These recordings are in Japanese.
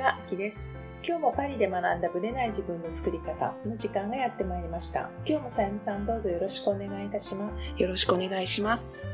は、きです。今日もパリで学んだブレない自分の作り方の時間がやってまいりました。今日もさゆみさんどうぞよろしくお願いいたします。よろしくお願いします。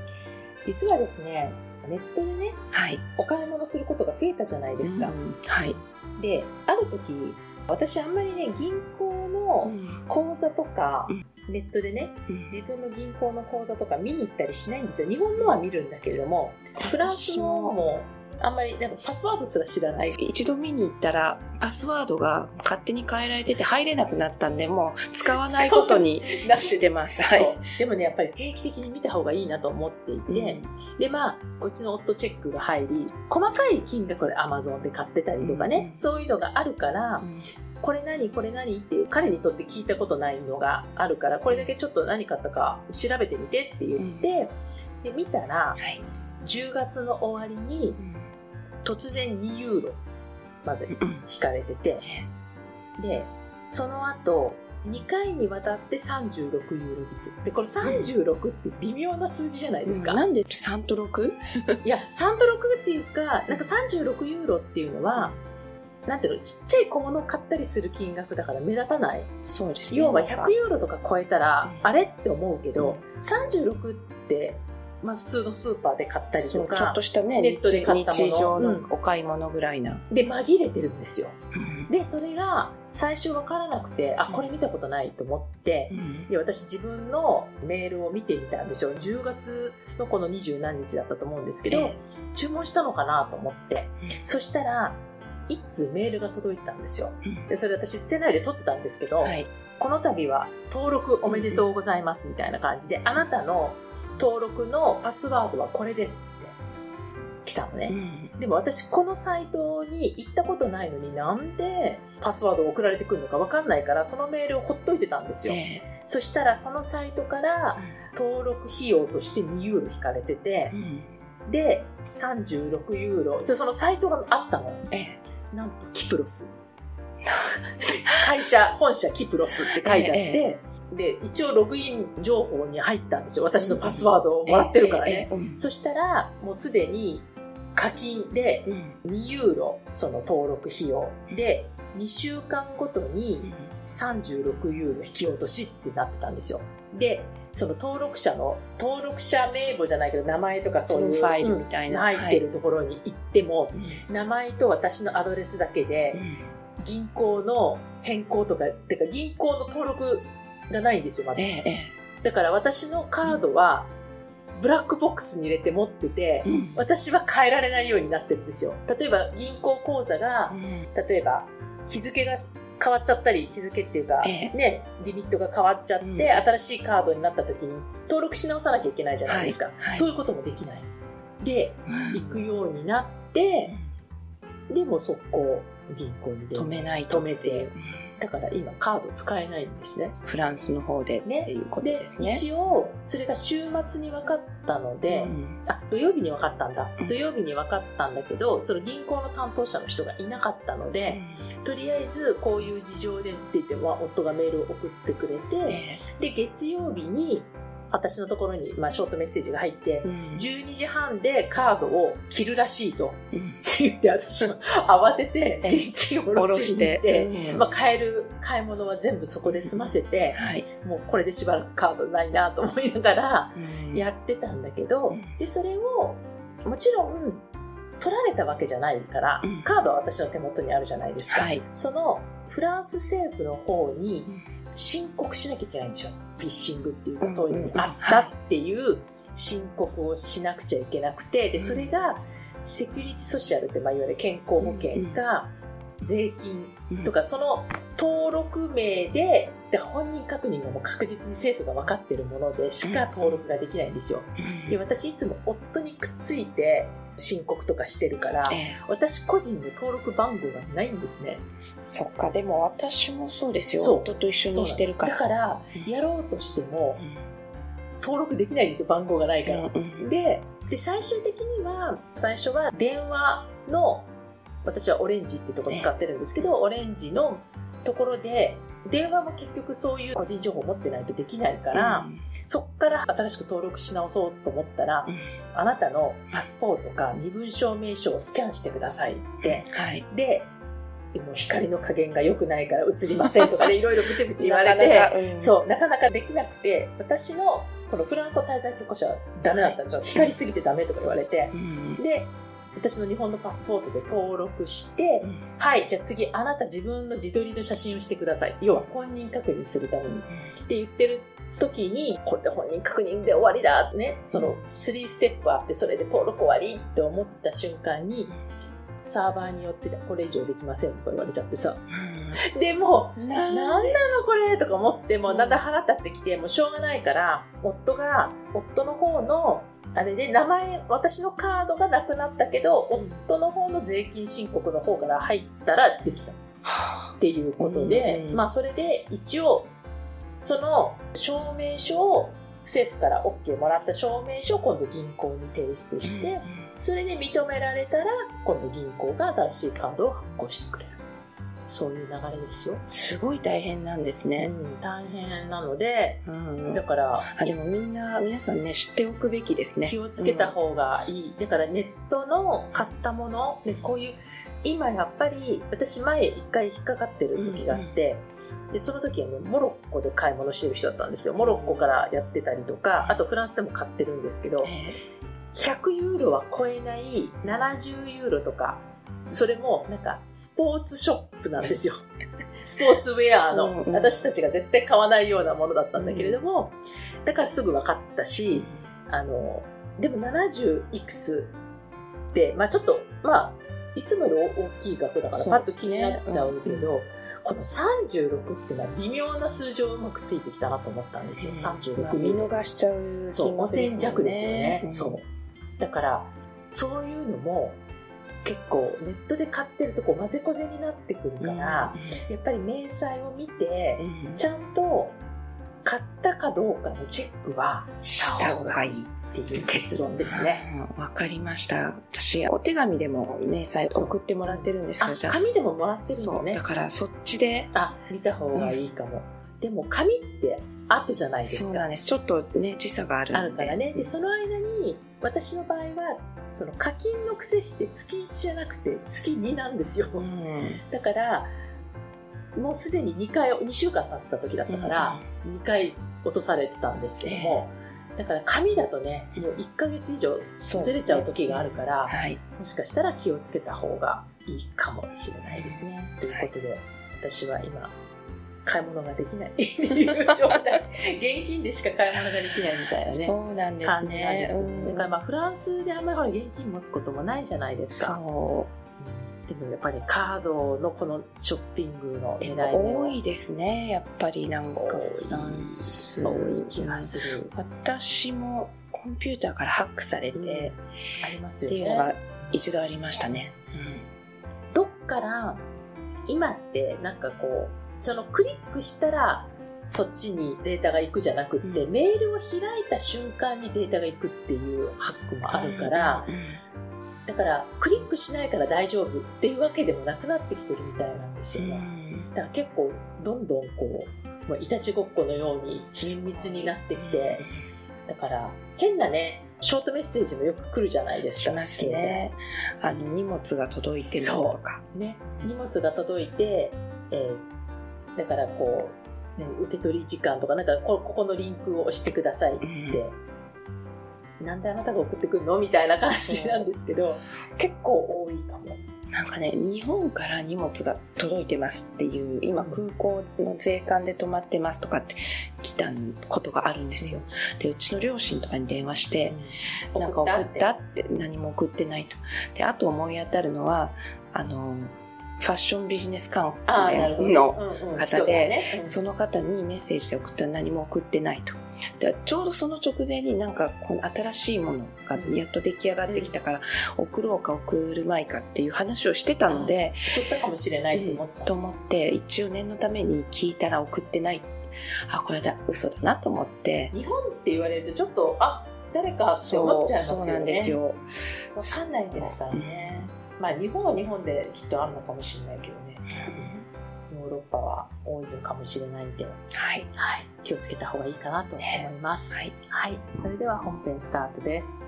実はですね、ネットでね、はい。お買い物することが増えたじゃないですか。うんはい。で、ある時、私あんまりね、銀行の口座とか、うんネットでね、うん自分の銀行の口座とか見に行ったりしないんですよ。日本のは見るんだけれども、フランスのもあんまりなんかパスワードすら知らない。一度見に行ったら、パスワードが勝手に変えられてて入れなくなったんで、もう使わないことになしてます。はい。でもね、やっぱり定期的に見た方がいいなと思っていて、で、まあ、うちの夫チェックが入り、細かい金額で Amazon で買ってたりとかね、うん。そういうのがあるから、これ何これ何って彼にとって聞いたことないのがあるから、これだけちょっと何買ったか調べてみてって言って、で、見たら、はい。10月の終わりに突然2ユーロ、まずうん引かれてて、で、その後、2回にわたって36ユーロずつ。で、これ36って微妙な数字じゃないですか。なんで3と 6? いや、3と6っていうか、なんか36ユーロっていうのは、なんていうの、ちっちゃい小物を買ったりする金額だから目立たない。そうですね。要は100ユーロとか超えたら、うんあれって思うけど、36って、まあ普通のスーパーで買ったりとそうちょっかと、したね、ネットで買ったもの日常のうんお買い物ぐらいな。で紛れてるんですよ。うんで、それが最初わからなくて、あ、これ見たことないと思って、で、私自分のメールを見てみたんですよ。10月のこの二十何日だったと思うんですけど、え注文したのかなと思って。えそしたら、一通メールが届いたんですよ。うんで、それ私捨てないで取ってたんですけど、はい。この度は登録おめでとうございますみたいな感じで、あなたの登録のパスワードはこれですって来たのね。でも私このサイトに行ったことないのになんでパスワードを送られてくるのかわかんないからそのメールをほっといてたんですよ。えそしたらそのサイトから登録費用として2ユーロ引かれててえ、で36ユーロ、でそのサイトがあったの。ええなんとキプロス。会社、本社キプロスって書いてあって、えで、一応ログイン情報に入ったんですよ。私のパスワードをもらってるからね。そしたら、もうすでに課金でうん2ユーロ、その登録費用で、2週間ごとに36ユーロ引き落としってなってたんですよ。で、その登録者の、登録者名簿じゃないけど、名前とかそういう、ファイルみたいなうん入ってるところに行っても、うん名前と私のアドレスだけで、銀行の変更とか、てか銀行の登録がないんですよ、まず。えええだから私のカードは、ブラックボックスに入れて持ってて、えうん。私は変えられないようになってるんですよ。例えば銀行口座が、うん。例えば日付が変わっちゃったり、日付っていうか、ええ。ね、リミットが変わっちゃって、うん。新しいカードになった時に登録し直さなきゃいけないじゃないですか。はいはい。そういうこともできない。で、行くようになって、でも速攻銀行に電話止めないと止めて、だから今カード使えないんですね。フランスの方でってねいうことでですね。一応それが週末に分かったので、うん。あ土曜日に分かったんだ。うん。土曜日に分かったんだけどその銀行の担当者の人がいなかったので、とりあえずこういう事情でって言っては夫がメールを送ってくれて、え。で月曜日に私のところに、まあ、ショートメッセージが入ってえ、うん。12時半でカードを切るらしいと。うん。言って私は慌ててええ。現金を下ろして、うん。まあ、買える買い物は全部そこで済ませて、はい。もうこれでしばらくカードないなと思いながらうん。やってたんだけど、うん。でそれをもちろん取られたわけじゃないから、うん。カードは私の手元にあるじゃないですか、はい。そのフランス政府の方にうん申告しなきゃいけないんですよフィッシングっていうかうんそういうのにあったっていう申告をしなくちゃいけなくてでそれがセキュリティソシャルって、まあ、いわゆる健康保険か税金とかその登録名でで本人確認がもう確実に政府が分かってるものでしか登録ができないんですよ。うんで私いつも夫にくっついて申告とかしてるからええ私個人の登録番号がないんですね。そっか、でも私もそうですよ。夫と一緒にしてるから。だからうんやろうとしてもうん登録できないんですよ番号がないから。うんでで最終的には最初は電話の私はオレンジってとこ使ってるんですけど、オレンジのところで、電話も結局そういう個人情報を持ってないとできないから、そっから新しく登録し直そうと思ったら、うんあなたのパスポートか身分証明書をスキャンしてくださいって。はい。で、もう光の加減が良くないから映りませんとかで いろいろブチブチ言われて、なかなかうんそう、なかなかできなくて、私のこのフランスの滞在許可証はダメだったんですよ。光りすぎてダメとか言われて。うんで、私の日本のパスポートで登録して、うん。はい、じゃあ次あなた自分の自撮りの写真をしてください。要は本人確認するために。って言ってる時に、これで本人確認で終わりだってね、その3ステップあって、それで登録終わりって思った瞬間に、サーバーによってこれ以上できませんとか言われちゃってさ。でも、うんなんなのこれとか思って、もうだんだん腹立ってきて、もうしょうがないから、夫が、夫の方の、あれで名前、私のカードがなくなったけど、夫の方の税金申告の方から入ったらできた。っていうことで、うん。まあそれで一応その証明書を政府から OK もらった証明書を今度銀行に提出して、それで認められたら今度銀行が新しいカードを発行してくれるそういう流れですよ、すごい大変なんですうね。ん、大変なのでうんだからあでもみんな皆さんね知っておくべきですね。気をつけた方がいい、だからネットの買ったものでこういう今やっぱり私前一回引っかかってる時があって、でその時はねモロッコで買い物してる人だったんですよ。モロッコからやってたりとかあとフランスでも買ってるんですけどえ100ユーロは超えない70ユーロとかそれもなんかスポーツショップなんですよ。スポーツウェアのうんうん。私たちが絶対買わないようなものだったんだけれどもだからすぐ分かったしあの、でも70いくつって、まあちょっと、まあ、いつもより大きい額だからそうパッと気になっちゃうけですど、この36ってのは微妙な数字をうまくついてきたなと思ったんですよ。ま36あ見逃しちゃうそう、金額5000弱ですよね。うん。そう。だから、そういうのも結構ネットで買ってるとこう混ぜこぜになってくるから、やっぱり明細を見て、うんちゃんと買ったかどうかのチェックはした方がいいっていう結論ですね。うんわかりました。私、お手紙でも明細送ってもらってるんですけあど、じゃあ、紙でももらってるのねだ。からそっちで、あ、見た方がいいかも。でも紙って後じゃないですか。そうなんです。ちょっとね、時差がある。あるからね。で、その間に、私の場合は、その課金の癖して月1じゃなくて月2なんですよ。うん。だから、もうすでに2回、2週間経った時だったから、2回落とされてたんですけども、だから紙だとね、もう1ヶ月以上ずれちゃう時があるから、はい。もしかしたら気をつけた方がいいかもしれないですね。ということで、私は今、買い物ができないっていう状態。現金でしか買い物ができないみたいなね。そうなんです感じなんですけど、ね。だからまあフランスであんまりほら現金持つこともないじゃないですか。そでもやっぱりカードのこのショッピングの狙い目多いですね、やっぱりなんか、フランス。多い気がする。私もコンピューターからハックされて、うんありますよっていうのがね。一度ありましたね。どっから、今ってなんかこう、そのクリックしたら、そっちにデータが行くじゃなくって、うんメールを開いた瞬間にデータが行くっていうハックもあるから、うんだからクリックしないから大丈夫っていうわけでもなくなってきてるみたいなんですうよね。んだから結構どんどんこう、もういたちごっこのように綿密になってきて、だから変なね、ショートメッセージもよく来るじゃないですか。しますね。あの、荷物が届いてますとか。ね。荷物が届いて、えーだからこう、ね、受け取り時間とか、なんかこここのリンクを押してくださいって、なんであなたが送ってくるのみたいな感じなんですけど、結構多いかも。なんかね、日本から荷物が届いてますっていう、今空港の税関で止まってますとかって来たことがあるんですよ。で、うちの両親とかに電話して、なんか送ったって。何も送ってないと。で、あと思い当たるのは、あの、ファッションビジネス関のうんうん方でその方にメッセージで送ったら何も送ってないと。でちょうどその直前になんかこの新しいものがやっと出来上がってきたから、送ろうか送るまいかっていう話をしてたので、送ったかもしれないと思った。と思って一応念のために聞いたら送ってない。あ、これだ、嘘だなと思って。日本って言われるとちょっと、あ、誰かって思っちゃいますよね。そうなんですよ。わかんないですからね。まあ日本は日本できっとあるのかもしれないけどね。ヨーロッパは多いのかもしれないんで、はい。はい、気をつけた方がいいかなと思います。はい。はい、それでは本編スタートです。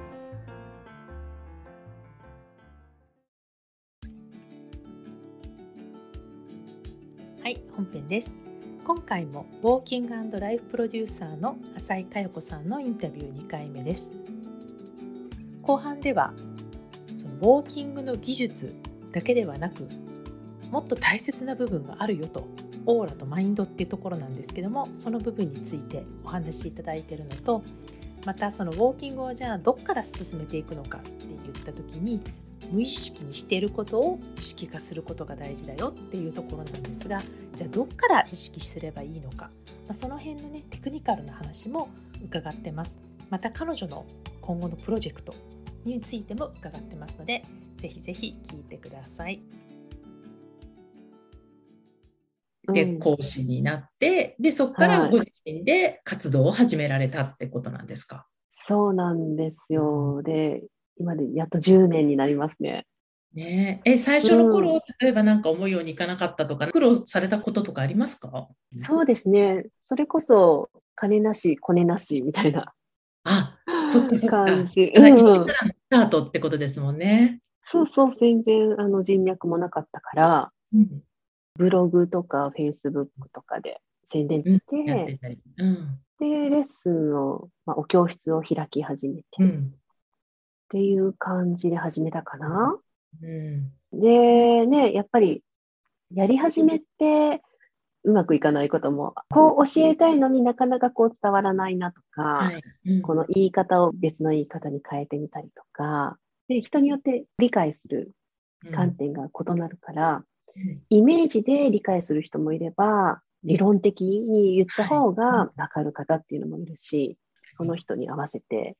はい、本編です。今回もウォーキングライフプロデューサーの浅井佳代子さんのインタビュー2回目です。後半ではそのウォーキングの技術だけではなくもっと大切な部分があるよとオーラとマインドっていうところなんですけどもその部分についてお話しいただいているのとまたそのウォーキングをじゃあどっから進めていくのかって言った時に無意識にしていることを意識化することが大事だよっていうところなんですがじゃあどっから意識すればいいのか、まあ、その辺のねテクニカルな話も伺ってます。また彼女の今後のプロジェクトについても伺ってますのでぜひぜひ聞いてください。でうん講師になってでそこからはいご自身で活動を始められたってことなんですか？そうなんですよ。で、今でやっと10年になりますね。ねええ最初の頃、うん例えばなんか思うようにいかなかったとか苦労されたこととかありますか？そうですね。それこそ、金なし、コネなしみたいなあそっかそっか。感じ。うん一からのスタートってことですもんね。そうそう、全然あの人脈もなかったから、うんブログとかフェイスブックとかで宣伝して。うんで、レッスンを、まあ、お教室を開き始めて、っうんていう感じで始めたかな。うんで、ね、やっぱり、やり始めて、うまくいかないことも、こう教えたいのになかなかこう伝わらないなとか、はい。うん。この言い方を別の言い方に変えてみたりとか、で人によって理解する観点が異なるから、うん。イメージで理解する人もいれば、理論的に言った方が分かる方っていうのもいるし、その人に合わせて、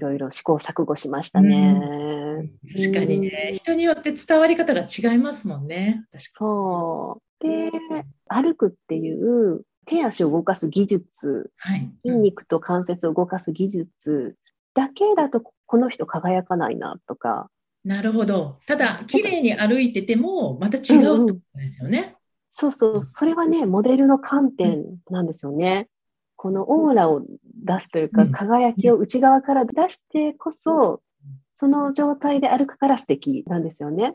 いろいろ試行錯誤しましたね。確かにね、人によって伝わり方が違いますもんね。確かそう。で、歩くっていう手足を動かす技術、はい。筋肉と関節を動かす技術だけだとこの人輝かないなとか、なるほど。ただ、綺麗に歩いてても、また違うってことですよね。そうそう、それはね、モデルの観点なんですよね。このオーラを出すというか、うん。輝きを内側から出してこそ、その状態で歩くから素敵なんですよね。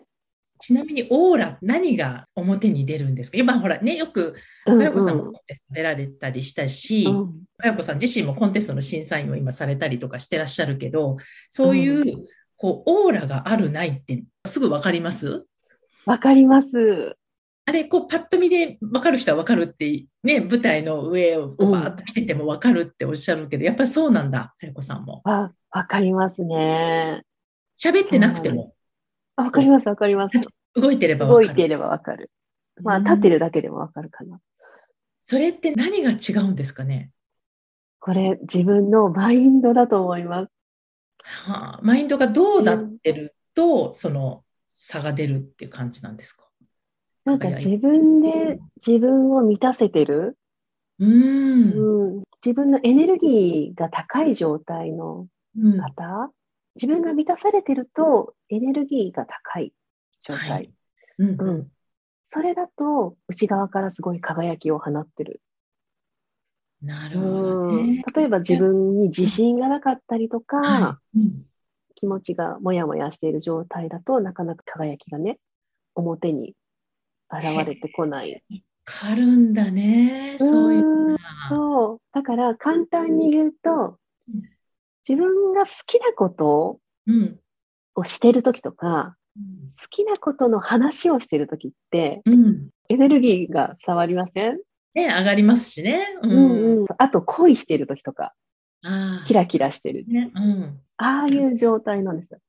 ちなみに、オーラ、何が表に出るんですか？今、ほらね、よく、うんかやこさんも出られたりしたし、うん。かやこさん自身もコンテストの審査員を今されたりとかしてらっしゃるけど、そういう、こう、オーラがあるないって、すぐわかります？わかります。あれ、こう、パッと見で分かる人は分かるって、ね、舞台の上をバーッと見てても分かるっておっしゃるけど、やっぱりそうなんだ、かやこさんも。わ、わかりますね。喋ってなくても、あわかります、わかります。動いてれば分かる。動いていればわかる。まあ、うん立ってるだけでもわかるかな。それって何が違うんですかね？これ、自分のマインドだと思います。はあ、マインドがどうなってると、その差が出るっていう感じなんですか？なんか自分で自分を満たせてる、うーん。うん、自分のエネルギーが高い状態のうん。方、自分が満たされてるとエネルギーが高い状態。はい。うん。うん。それだと内側からすごい輝きを放ってる。なるほどうん。ね。例えば自分に自信がなかったりとか、はい。うん。気持ちがもやもやしている状態だとなかなか輝きがね、表に現れてこない。わかるんだね、そういうそう。だから簡単に言うとうん、自分が好きなことうん。をしてるときとか、好きなことの話をしてるときって、うん。エネルギーが触りません、ね、上がりますしね。ううんうんあと恋してるときとか、キラキラしてる。ね。うん。ああいう状態なんですよ。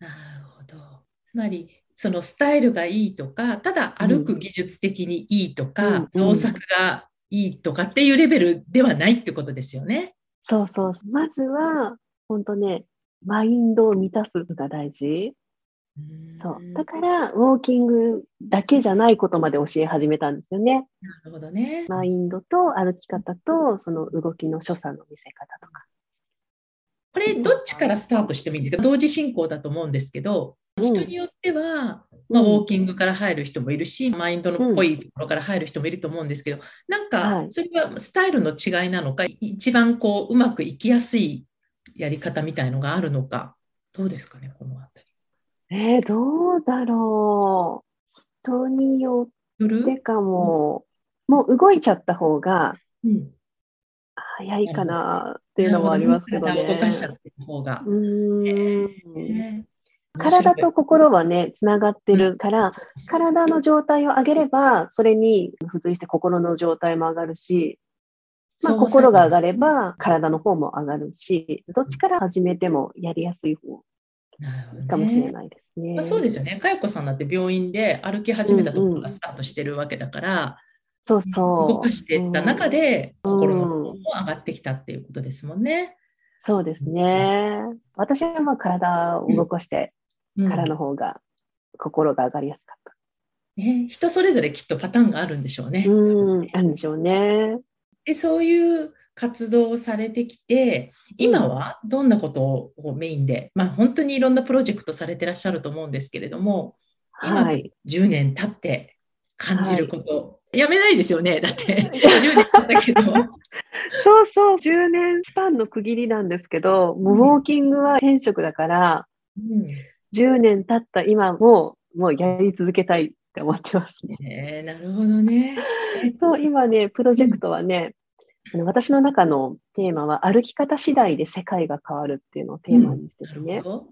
なるほど。つまり、そのスタイルがいいとか、ただ歩く技術的にいいとか、うん動作がいいとかっていうレベルではないってことですよね。そうそう。まずは、本当ね、マインドを満たすのが大事。そう。だから、ウォーキングだけじゃないことまで教え始めたんですよね。なるほどね。マインドと歩き方と、その動きの所作の見せ方とか。これ、どっちからスタートしてもいいんですか？同時進行だと思うんですけど、人によっては、まあ、ウォーキングから入る人もいるし、マインドのっぽいところから入る人もいると思うんですけど、なんか、それはスタイルの違いなのか、一番こう、うまくいきやすいやり方みたいのがあるのか、どうですかね、このあたり。えー、どうだろう。人によってかも、うん、もう動いちゃった方が、早いかなっていうのもありますけどね。動かしちゃった方が。うん、えー体と心はね、つながってるから、体の状態を上げれば、それに付随して心の状態も上がるし、まあ、心が上がれば体の方も上がるし、どっちから始めてもやりやすい方かもしれないですね。まあ、そうですよね。かよこさんだって病院で歩き始めたところがスタートしてるわけだから、そうそう動かしていった中で、心の方も上がってきたっていうことですもんね。そうですね。私はまあ体を動かしてからの方が心が上がりやすかった。ね、人それぞれきっとパターンがあるんでしょうね。うん、あるんでしょうね。で、そういう活動をされてきて、今はどんなことをメインで、まあ本当にいろんなプロジェクトされてらっしゃると思うんですけれども、はい、10年経って感じること、はい、やめないですよね。だって 10年経ったけど。そうそう、10年スパンの区切りなんですけど、もうウォーキングは転職だから、うん10年経った今も、もうやり続けたいって思ってますね。えー、なるほどね。そう、今ね、プロジェクトはね、うん、私の中のテーマは、歩き方次第で世界が変わるっていうのをテーマにしててね。うん、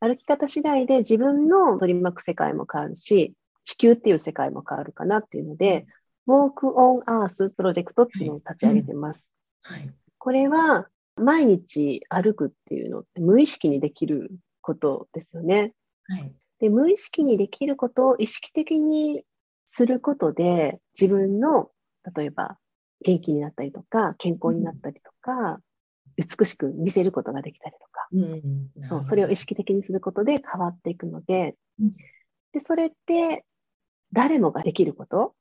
歩き方次第で自分の取り巻く世界も変わるし、地球っていう世界も変わるかなっていうので、Walk on Earth プロジェクトっていうのを立ち上げてます。はい、これは、毎日歩くっていうのって無意識にできることですよね。はい、で無意識にできることを意識的にすることで自分の例えば元気になったりとか健康になったりとか、うん、美しく見せることができたりとか、うん、そうそれを意識的にすることで変わっていくのでうん、でそれって誰もができること、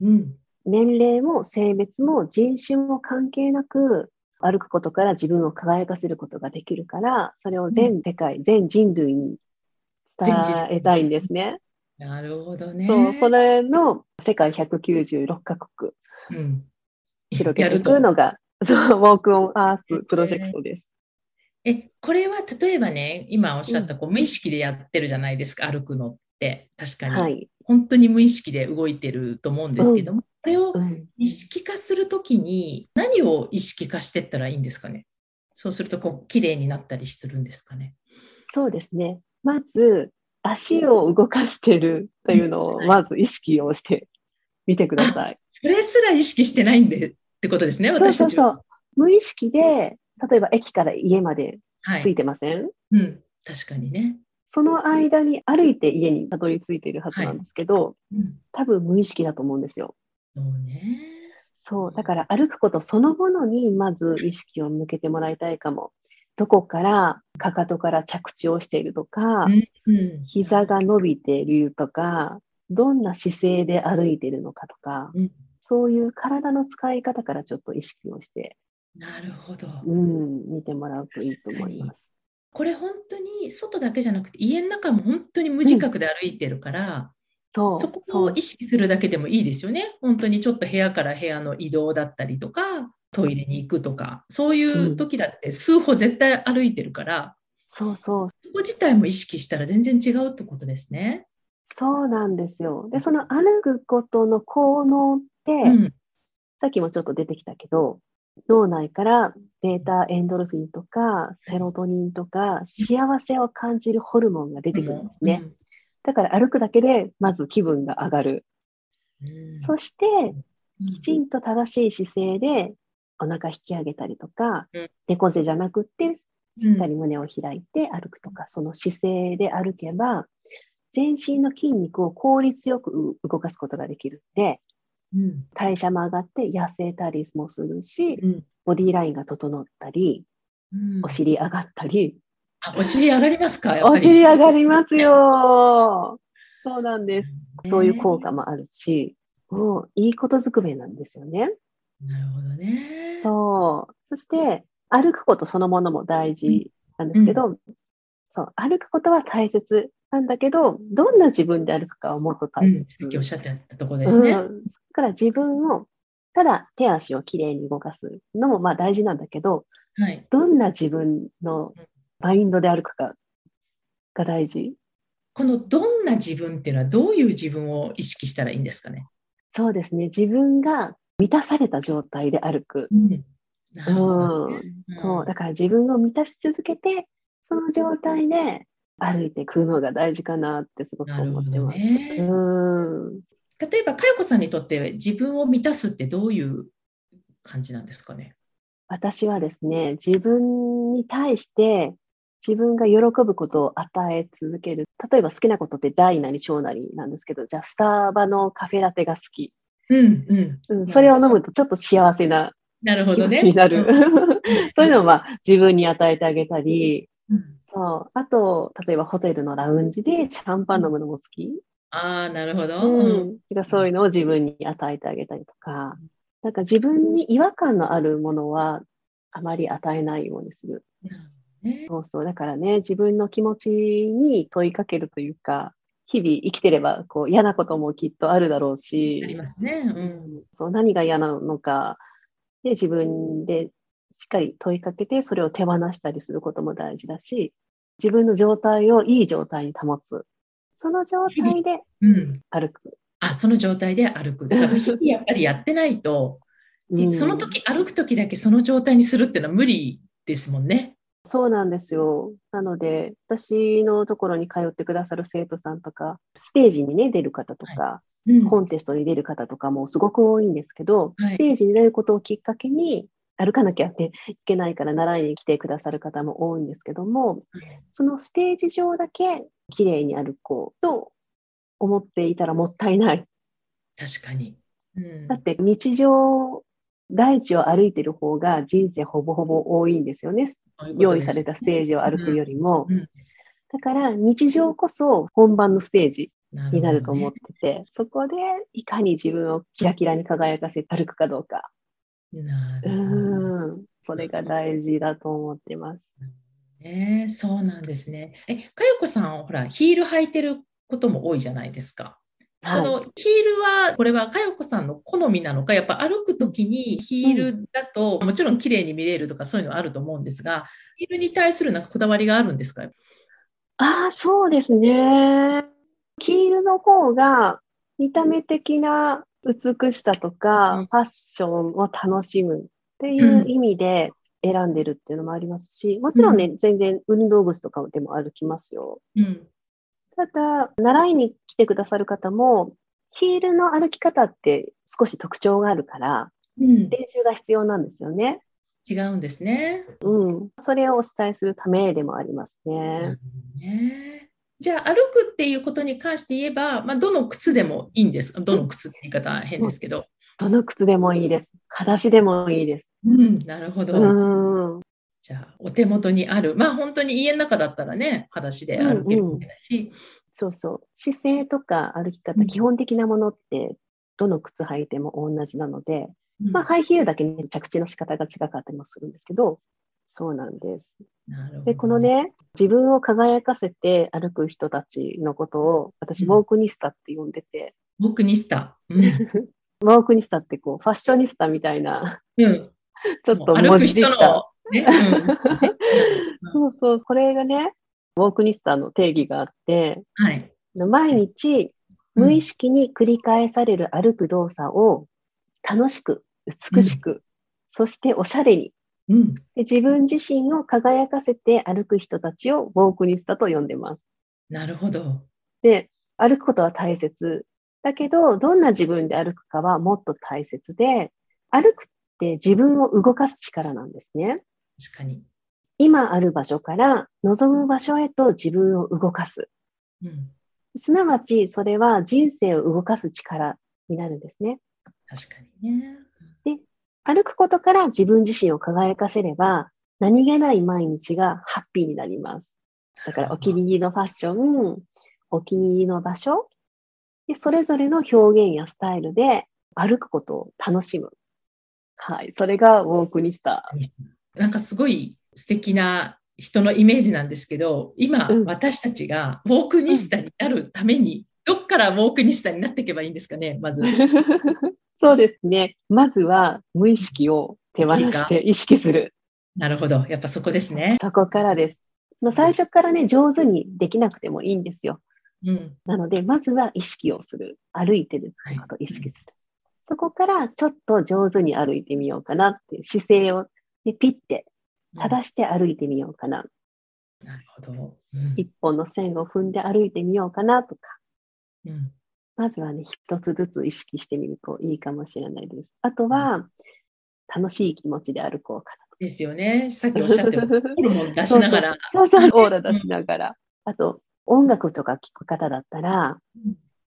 うん、年齢も性別も人種も関係なく歩くことから自分を輝かせることができるから、それを全世界、うん、全人類に伝えたいんですね。なるほどね。そう、それの世界196カ国、うん、広げていくのが、そう、ウォークオンアースプロジェクトです。え、これは例えばね、今おっしゃったこう無意識でやってるじゃないですか、歩くのって。確かに、はい、本当に無意識で動いてると思うんですけども、これを意識化するときに何を意識化していったらいいんですかね？そうするとこう綺麗になったりするんですかね？そうですね。まず足を動かしてるというのをまず意識をしてみてください。それすら意識してないんでってことですね、私たちそうそう。そう。無意識で、例えば駅から家までついてません、はい、うん、確かにね。その間に歩いて家にたどり着いているはずなんですけど、はい。うん、多分無意識だと思うんですよ。そうね。そう、だから歩くことそのものにまず意識を向けてもらいたいかも。どこからかかとから着地をしているとか、うんうん、膝が伸びているとか、どんな姿勢で歩いているのかとか、うん、そういう体の使い方からちょっと意識をして、なるほど。うん、見てもらうといいと思います。これ本当に外だけじゃなくて家の中も本当に無自覚で歩いてるから、そそこを意識するだけでもいいですよね。本当にちょっと部屋から部屋の移動だったりとか、トイレに行くとか、そういう時だって数歩絶対歩いてるから、うん、そうそう。そこ自体も意識したら全然違うってことですね。そうなんですよ。で、その歩くことの効能って、うん、さっきもちょっと出てきたけど、脳内からベータエンドルフィンとかセロトニンとか幸せを感じるホルモンが出てくるんですね。うんだから歩くだけでまず気分が上がる。そして、きちんと正しい姿勢でお腹引き上げたりとか、猫背じゃなくって、しっかり胸を開いて歩くとか、その姿勢で歩けば、全身の筋肉を効率よく動かすことができるんで、代謝も上がって痩せたりもするし、ボディラインが整ったり、お尻上がったり、あお尻上がりますか？お尻上がりますよ。そうなんです。そういう効果もあるし、もういいことずくめなんですよね。なるほどね。そう。そして、歩くことそのものも大事なんですけど、うん、そう歩くことは大切。なんだけど、どんな自分で歩くかをもっと大うん、切。さっきおっしゃってたところですね。うんだから自分を、ただ手足をきれいに動かすのもまあ大事なんだけど、はい。どんな自分のマインドで歩くかが大事。このどんな自分っていうのはどういう自分を意識したらいいんですかね？そうですね。自分が満たされた状態で歩く。うん。なるほどねうんそう、だから自分を満たし続けて、その状態で歩いていくのが大事かなってすごく思ってます。ね。うん。例えば、佳代子さんにとって自分を満たすってどういう感じなんですかね？私はですね、自分に対して自分が喜ぶことを与え続ける。例えば好きなことって大なり小なりなんですけど、じゃあスタバのカフェラテが好き。うんうん。うん、それを飲むとちょっと幸せななるほどね。気持ちになる。うん そういうのをまあ自分に与えてあげたり、うんそう。あと、例えばホテルのラウンジでシャンパン飲むのも好き。ああ、なるほど。うん。てかそういうのを自分に与えてあげたりとか、なんか自分に違和感のあるものはあまり与えないようにする。なるほどねそうそう。だからね、自分の気持ちに問いかけるというか、日々生きてればこう嫌なこともきっとあるだろうありし、ますね。うん。そう何が嫌なのか、で自分でしっかり問いかけて、それを手放したりすることも大事だし、自分の状態をいい状態に保つ。その状態で うん。歩く。あ、その状態で歩く。だから 日々やっぱりやってないと、うんその時歩く時だけその状態にするっていうのは無理ですもんね。そうなんですよ。なので、私のところに通ってくださる生徒さんとか、ステージにね、出る方とか、うんコンテストに出る方とかもすごく多いんですけど、はいステージに出ることをきっかけに、歩かなきゃ、ね、いけないから習いに来てくださる方も多いんですけども、そのステージ上だけ綺麗に歩こうと思っていたらもったいない。確かに。うんだって日常、大地を歩いてる方が人生ほぼほぼ多いんですよね。用意されたステージを歩くよりも。うんうんだから日常こそ本番のステージになると思ってて、そこでいかに自分をキラキラに輝かせて歩くかどうか。うん。それが大事だと思ってます。ね、そうなんですね。え、かよこさん、ほら、ヒール履いてることも多いじゃないですか。このはい。ヒールは、これはかよこさんの好みなのか、やっぱ歩くときにヒールだと、もちろん綺麗に見れるとかそういうのはあると思うんですが、ヒールに対するなんかこだわりがあるんですか？ああ、そうですね。ヒールの方が見た目的な美しさとか、うんファッションを楽しむっていう意味で選んでるっていうのもありますし、もちろんね、全然運動靴とかでも歩きますよ。うん。ただ、習いに来てくださる方も、ヒールの歩き方って少し特徴があるから、うん、練習が必要なんですよね。違うんですね。うん。それをお伝えするためでもありますなねねじゃあ歩くっていうことに関して言えば、まあ、どの靴でもいいんです。どの靴って言い方変ですけど。どの靴でもいいです。裸足でもいいです。うん、なるほど。うん。じゃあお手元にある、まあ本当に家の中だったらね、裸足で歩けるわけだし、そうそう。姿勢とか歩き方、うん基本的なものって、どの靴履いても同じなので、うんまあ、ハイヒールだけね、着地の仕方が違かったりもするんですけど、そうなんです。なるほどで、このね、自分を輝かせて歩く人たちのことを、私、うんウォークニスタって呼んでて、僕にした。うん。ウォークニスタってこう、ファッショニスタみたいな、うん、ちょっと文字った。そうそう、これがね、ウォークニスタの定義があって、はい。毎日、無意識に繰り返される歩く動作を楽しく、美しく、そしておしゃれにうん、で自分自身を輝かせて歩く人たちをウォークニスタと呼んでます。なるほど。で、歩くことは大切。だけど、どんな自分で歩くかはもっと大切で、歩くって自分を動かす力なんですね。確かに。今ある場所から望む場所へと自分を動かす。うん、すなわち、それは人生を動かす力になるんですね。確かにね。歩くことから自分自身を輝かせれば、何気ない毎日がハッピーになります。だから、お気に入りのファッション、お気に入りの場所、でそれぞれの表現やスタイルで歩くことを楽しむ。はい。それがウォークニスタ。なんかすごい素敵な人のイメージなんですけど、今、うん私たちがウォークニスタになるために、どっからウォークニスタになっていけばいいんですかね、まず。そうですね。まずは無意識を手放して意識する。なるほど。やっぱそこですね。そこからです。まあ、最初からね、上手にできなくてもいいんですよ。うん。なので、まずは意識をする。歩いてることを意識する。そこからちょっと上手に歩いてみようかなって姿勢を、ね、ピッて正して歩いてみようかな。なるほど。うん一本の線を踏んで歩いてみようかなとか。うんまずはね、一つずつ意識してみるといいかもしれないです。あとは、楽しい気持ちで歩こうかですよね。さっきおっしゃってな。ホルモン出しながら。そうそう、そうそうオーラ出しながら。あと、音楽とか聴く方だったら、うん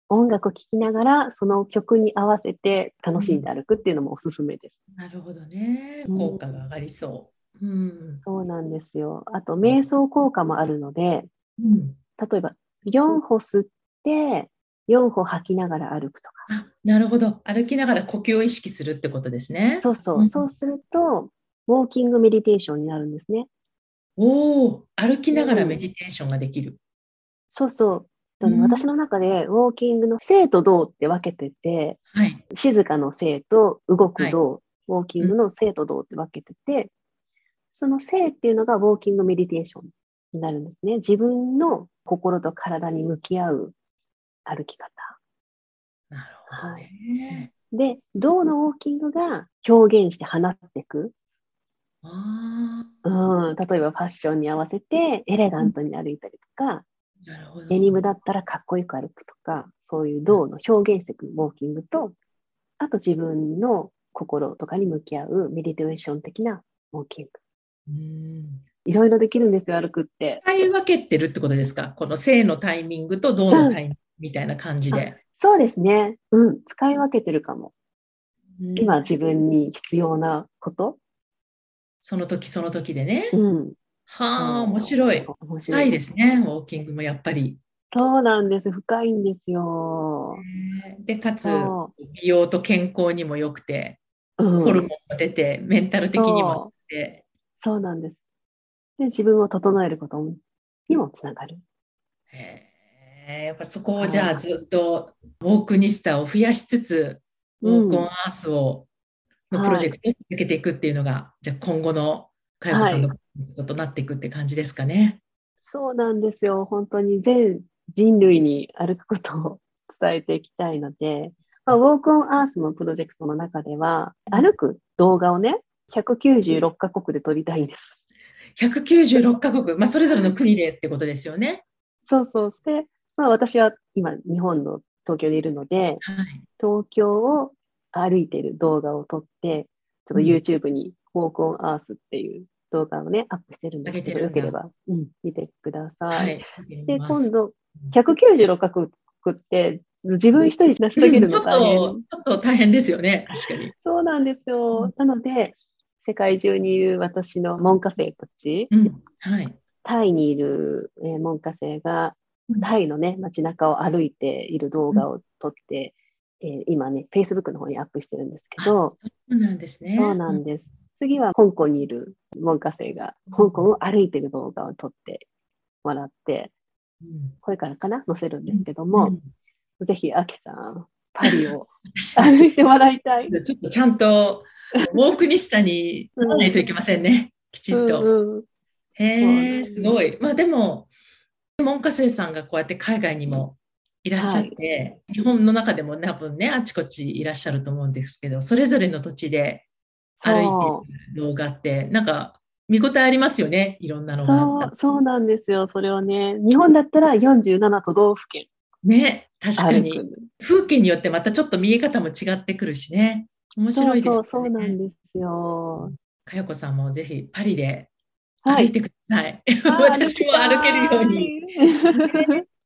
音楽聴きながら、その曲に合わせて楽しんで歩くっていうのもおすすめです。なるほどね。うん効果が上がりそう。うん。そうなんですよ。あと、瞑想効果もあるので、うん、例えば、4歩吸って、4歩吐きながら歩くとか。あなるほど。歩きながら呼吸を意識するってことですね。そうそうう。んそうすると、ウォーキングメディテーションになるんですね。おお、歩きながらメディテーションができる。そうそう。うん私の中でウォーキングの静と動って分けてて、はい。静かの静と動く動、ウォーキングの静と動って分けてて、その静っていうのがウォーキングメディテーションになるんですね。自分の心と体に向き合う歩き方。なるほどね。で、動のウォーキングが表現して放っていく。あうん、例えばファッションに合わせてエレガントに歩いたりとか。デニムだったらかっこよく歩くとか、そういう動の表現していくウォーキングと、あと自分の心とかに向き合うメディテーション的なウォーキング。うん。いろいろできるんですよ、歩くって。使い分けてるってことですか？この性のタイミングと動のタイミングみたいな感じで。そうですね。うん、使い分けてるかも。うん今自分に必要なこと。その時その時でね。うん。はあ、面白い。面白い。深いですね、ウォーキングもやっぱり。そうなんです。深いんですよ。で、かつ、そ美容と健康にも良くて、う。うんホルモンも出て、メンタル的にも出て、そうなんです。で、自分を整えることにもつながる。へえやっぱそこをじゃあずっとウォークニスタを増やしつつ、ウォークオンアースを、のプロジェクトを続けていくっていうのが、じゃあ今後のかよこさんのプロジェクトとなっていくって感じですかね。そうなんですよ。本当に全人類に歩くことを伝えていきたいので、まあ、ウォークオンアースのプロジェクトの中では、歩く動画をね、196カ国で撮りたいんです。196カ国、まあ、それぞれの国でってことですよね。そうそう。で、まあ、私は今、日本の東京にいるので、はい。東京を歩いている動画を撮って、ちょっと YouTube にウォークオンアースっていう動画をね、アップしてるんですけど、よければ、うん、見てくださ。はいい。で、今度、196カ国って自分一人成し遂げるのちょっと、大変。ちょっと大変ですよね、確かに。そうなんですよ。うんなので、世界中にいる私の門下生たち、うん。はい。タイにいる、えー門下生が、タイのね、街中を歩いている動画を撮って、えー今ね、Facebook の方にアップしてるんですけど、そうなんですね。そうなんです。次は香港にいる門下生が、香港を歩いている動画を撮ってもらって、うんこれからかな、載せるんですけども、うんぜひ、アキさん、パリを 歩いてもらいたい。ちょっとちゃんとウォークニスタにならないといけませんね、きちんと。うんうんへえ、すごい。まあでも、門下生さんがこうやって海外にもいらっしゃって、日本の中でも多分ね、あちこちいらっしゃると思うんですけど、それぞれの土地で歩いている動画って、なんか見応えありますよね、いろんなのがそう、そうなんですよ。それをね、日本だったら47都道府県ね、確かに。風景によってまたちょっと見え方も違ってくるしね。面白いですよね。そうそう、そうなんですよ。かよこさんもぜひパリではい。歩いてください。あ 私も歩けるように。。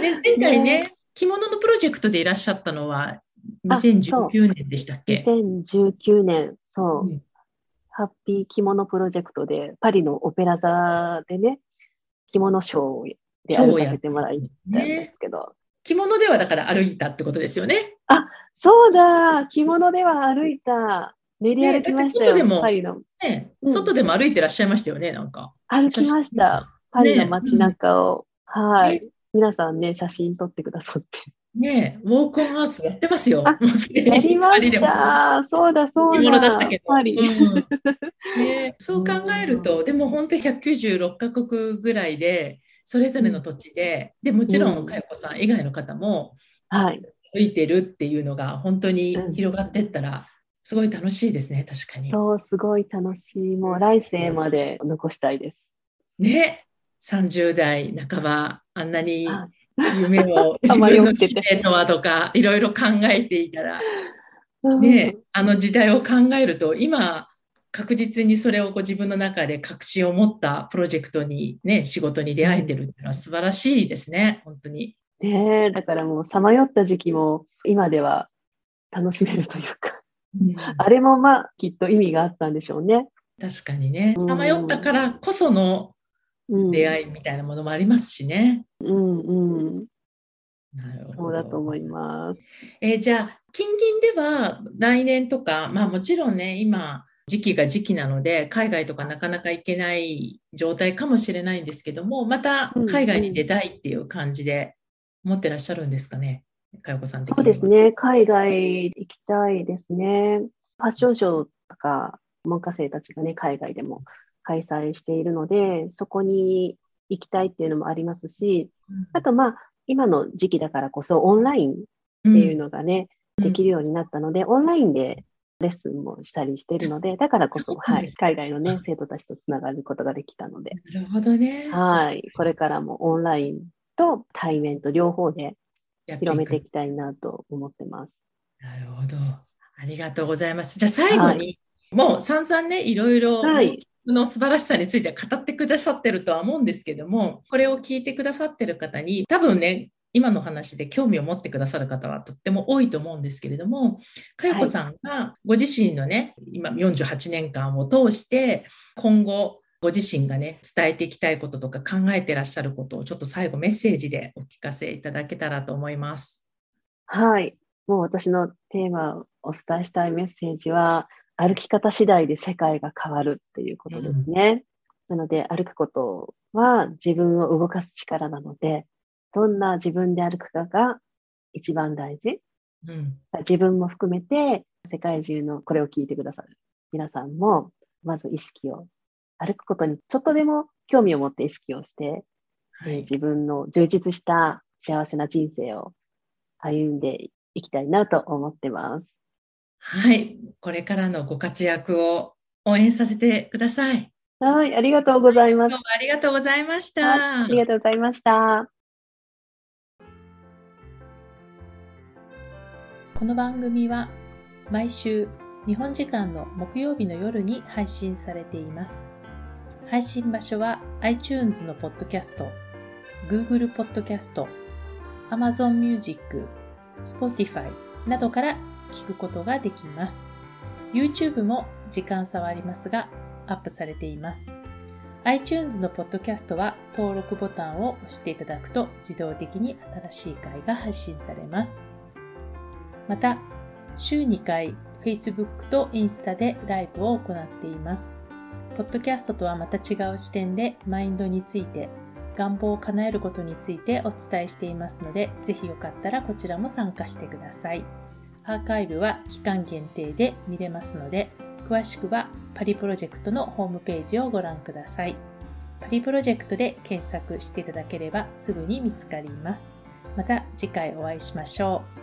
ね、前回ね着物のプロジェクトでいらっしゃったのはあそう2019年でしたっけ？2019年、そう、うんハッピー着物プロジェクトで、パリのオペラ座でね、着物ショーで歩かせてもらったんでねすけど、着物ではだから歩いたってことですよね。そうだ、着物では歩いた。練り歩きましたよ、ね、パリの。ね、外でも歩いてらっしゃいましたよね、なんか。歩きました。パリの街中を。ね、はい。皆さんね、写真撮ってくださって。ねウォークオンアースやってますよ。やりました。そうだ、そうだ。だったけどうん ね。そう考えると、でも本当に196カ国ぐらいで、それぞれの土地で、でもちろん、佳代子さん以外の方も、はい。歩いてるっていうのが本当に広がっていったら、すごい楽しいですね、確かに。そう、すごい楽しい。もう来世まで残したいです。ね、30代半ば、あんなに夢を 自分の使命とはとか、いろいろ考えていたら、ね、あの時代を考えると、今、確実にそれをこう自分の中で確信を持ったプロジェクトに、ね、仕事に出会えてるっていうのは素晴らしいですね、本当に。ねだからもうさまよった時期も今では楽しめるというか、うん、あれもまあきっと意味があったんでしょうね。確かにね。さまよったからこその出会いみたいなものもありますしね。うんうん。なるほど。そうだと思います。えー、じゃあ、近々では来年とか、まあもちろんね、今、時期が時期なので、海外とかなかなか行けない状態かもしれないんですけども、また海外に出たいっていう感じで思ってらっしゃるんですかね、かよこさんそうですね、海外行きたいですね。ファッションショーとか、文科生たちがね、海外でも開催しているので、そこに行きたいっていうのもありますし、あとまあ、今の時期だからこそオンラインっていうのがね、うん、できるようになったので、オンラインでレッスンもしたりしているので、だからこそ、はい、海外のね、生徒たちとつながることができたので。なるほどね。はい、これからもオンラインと対面と両方で広めていきたいなと思ってます。なるほど。ありがとうございます。じゃあ最後に、はい、もう散々ね、いろいろ、はい、の素晴らしさについて語ってくださってるとは思うんですけども、これを聞いてくださってる方に、多分ね、今の話で興味を持ってくださる方はとっても多いと思うんですけれども、かよこさんがご自身のね、今48年間を通して、今後、ご自身がね、伝えていきたいこととか考えてらっしゃることをちょっと最後メッセージでお聞かせいただけたらと思います。はい。もう私のテーマをお伝えしたいメッセージは、歩き方次第で世界が変わるっていうことですね。うん、なので、歩くことは自分を動かす力なので、どんな自分で歩くかが一番大事。うん、自分も含めて、世界中のこれを聞いてくださる皆さんも、まず意識を、歩くことにちょっとでも興味を持って意識をして、はい、えー、自分の充実した幸せな人生を歩んでいきたいなと思ってます。はい。これからのご活躍を応援させてください。はい。ありがとうございます。どうもありがとうございました。ありがとうございました。この番組は毎週日本時間の木曜日の夜に配信されています。配信場所は iTunes のポッドキャスト、Google ポッドキャスト、Amazon Music、Spotify などから聞くことができます。YouTube も時間差はありますがアップされています。iTunes のポッドキャストは登録ボタンを押していただくと自動的に新しい回が配信されます。また、週2回 Facebook とインスタでライブを行っています。ポッドキャストとはまた違う視点でマインドについて、願望を叶えることについてお伝えしていますので、ぜひよかったらこちらも参加してください。アーカイブは期間限定で見れますので、詳しくはパリプロジェクトのホームページをご覧ください。パリプロジェクトで検索していただければすぐに見つかります。また次回お会いしましょう。